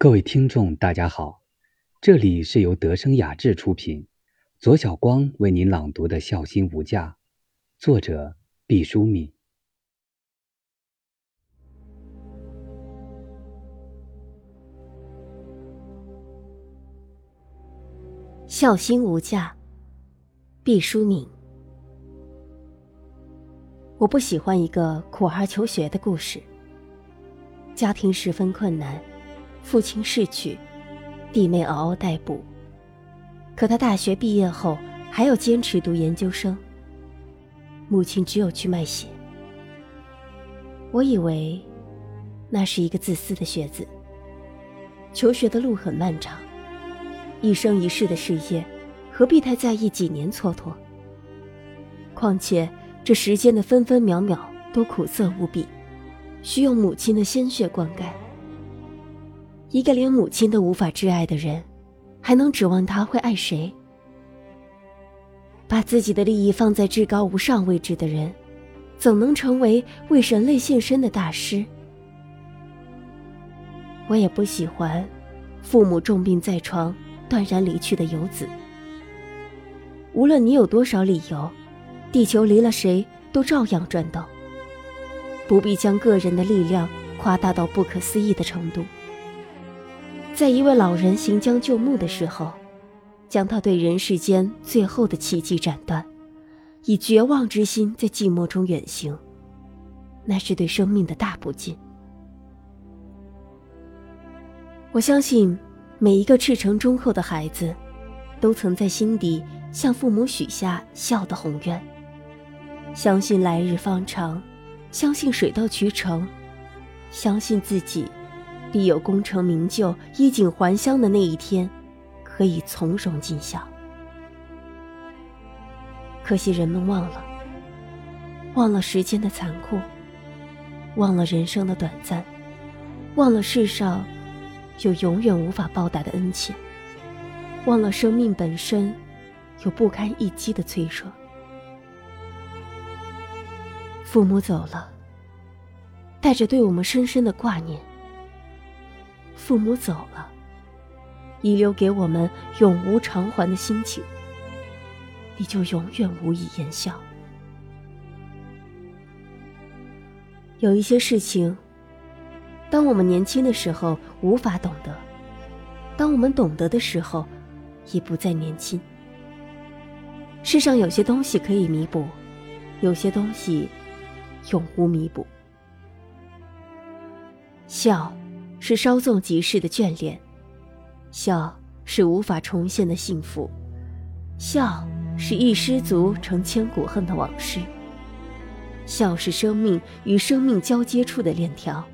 各位听众，大家好，这里是由德生雅致出品，左小光为您朗读的《孝心无价》，作者毕淑敏。孝心无价，毕淑敏。我不喜欢一个苦儿求学的故事。家庭十分困难。父亲逝去，弟妹嗷嗷待哺。可他大学毕业后还要坚持读研究生。母亲只有去卖血。我以为，那是一个自私的学子。求学的路很漫长，一生一世的事业，何必太在意几年蹉跎？况且这时间的分分秒秒都苦涩无比，需用母亲的鲜血灌溉。一个连母亲都无法挚爱的人，还能指望他会爱谁？把自己的利益放在至高无上位置的人，怎能成为为人类献身的大师？我也不喜欢父母重病在床、断然离去的游子。无论你有多少理由，地球离了谁都照样转动。不必将个人的力量夸大到不可思议的程度。在一位老人行将就木的时候，将他对人世间最后的奇迹斩断，以绝望之心在寂寞中远行，那是对生命的大不敬。我相信，每一个赤诚忠厚的孩子，都曾在心底向父母许下孝的宏愿，相信来日方长，相信水到渠成，相信自己。必有功成名就、衣锦还乡的那一天，可以从容尽孝。可惜人们忘了，忘了时间的残酷，忘了人生的短暂，忘了世上有永远无法报答的恩情，忘了生命本身有不堪一击的脆弱。父母走了，带着对我们深深的挂念。父母走了，遗留给我们永无偿还的心情，你就永远无以言笑。有一些事情，当我们年轻的时候无法懂得，当我们懂得的时候，已不再年轻。世上有些东西可以弥补，有些东西永无弥补。笑。是稍纵即逝的眷恋，笑是无法重现的幸福，笑是一失足成千古恨的往事，笑是生命与生命交接处的链条，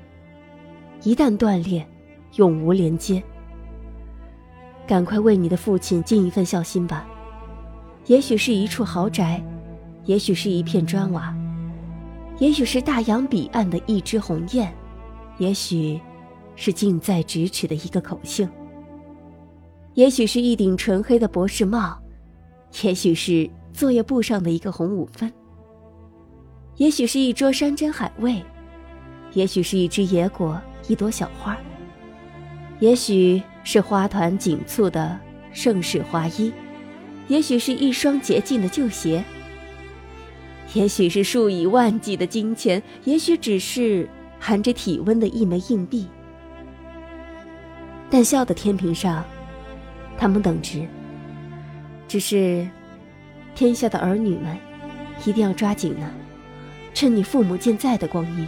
一旦断裂，永无连接。赶快为你的父亲尽一份孝心吧，也许是一处豪宅，也许是一片砖瓦，也许是大洋彼岸的一只鸿雁，也许。是近在咫尺的一个口信，也许是一顶纯黑的博士帽，也许是作业簿上的一个红五分，也许是一桌山珍海味，也许是一只野果、一朵小花，也许是花团锦簇的盛世花衣，也许是一双洁净的旧鞋，也许是数以万计的金钱，也许只是含着体温的一枚硬币。但笑的天平上，他们等值。只是，天下的儿女们，一定要抓紧呢，趁你父母健在的光阴。